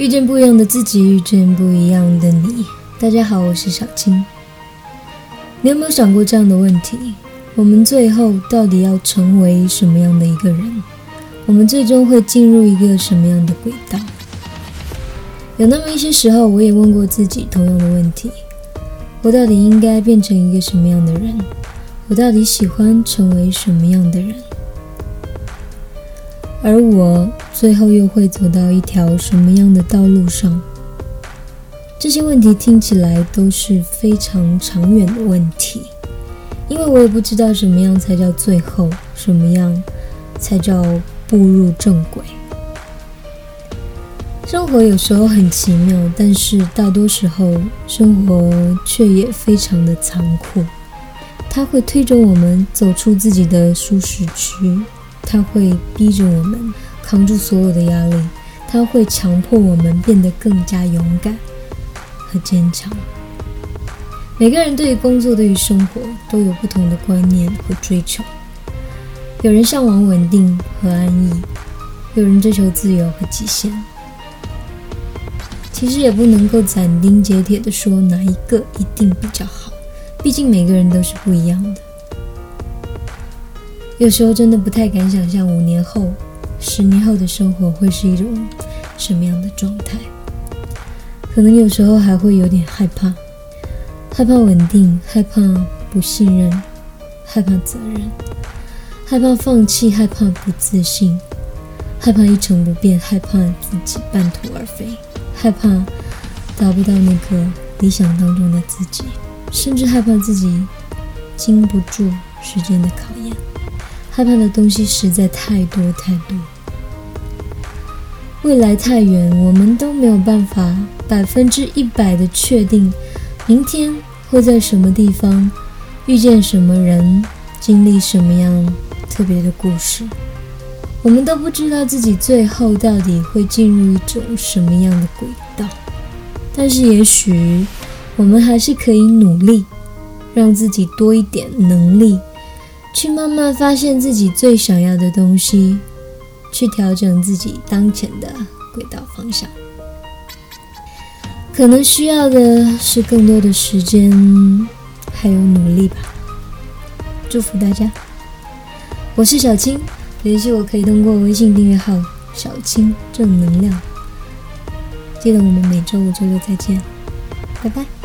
遇见不一样的自己，遇见不一样的你。大家好，我是小青。你有没有想过这样的问题？我们最后到底要成为什么样的一个人？我们最终会进入一个什么样的轨道？有那么一些时候，我也问过自己同样的问题：我到底应该变成一个什么样的人？我到底喜欢成为什么样的人？而我最后又会走到一条什么样的道路上？这些问题听起来都是非常长远的问题，因为我也不知道什么样才叫最后，什么样才叫步入正轨。生活有时候很奇妙，但是大多时候生活却也非常的残酷，它会推着我们走出自己的舒适区。它会逼着我们扛住所有的压力，它会强迫我们变得更加勇敢和坚强。每个人对于工作、对于生活都有不同的观念和追求。有人向往稳定和安逸，有人追求自由和极限。其实也不能够斩钉截铁地说哪一个一定比较好，毕竟每个人都是不一样的。有时候真的不太敢想象五年后、十年后的生活会是一种什么样的状态，可能有时候还会有点害怕，害怕稳定，害怕不信任，害怕责任，害怕放弃，害怕不自信，害怕一成不变，害怕自己半途而废，害怕达不到那个理想当中的自己，甚至害怕自己经不住时间的考验。害怕的东西实在太多太多，未来太远，我们都没有办法百分之一百的确定明天会在什么地方遇见什么人，经历什么样特别的故事。我们都不知道自己最后到底会进入一种什么样的轨道，但是也许我们还是可以努力，让自己多一点能力。去慢慢发现自己最想要的东西，去调整自己当前的轨道方向。可能需要的是更多的时间，还有努力吧。祝福大家！我是小青，联系我可以通过微信订阅号“小青正能量”。记得我们每周五、周六再见，拜拜。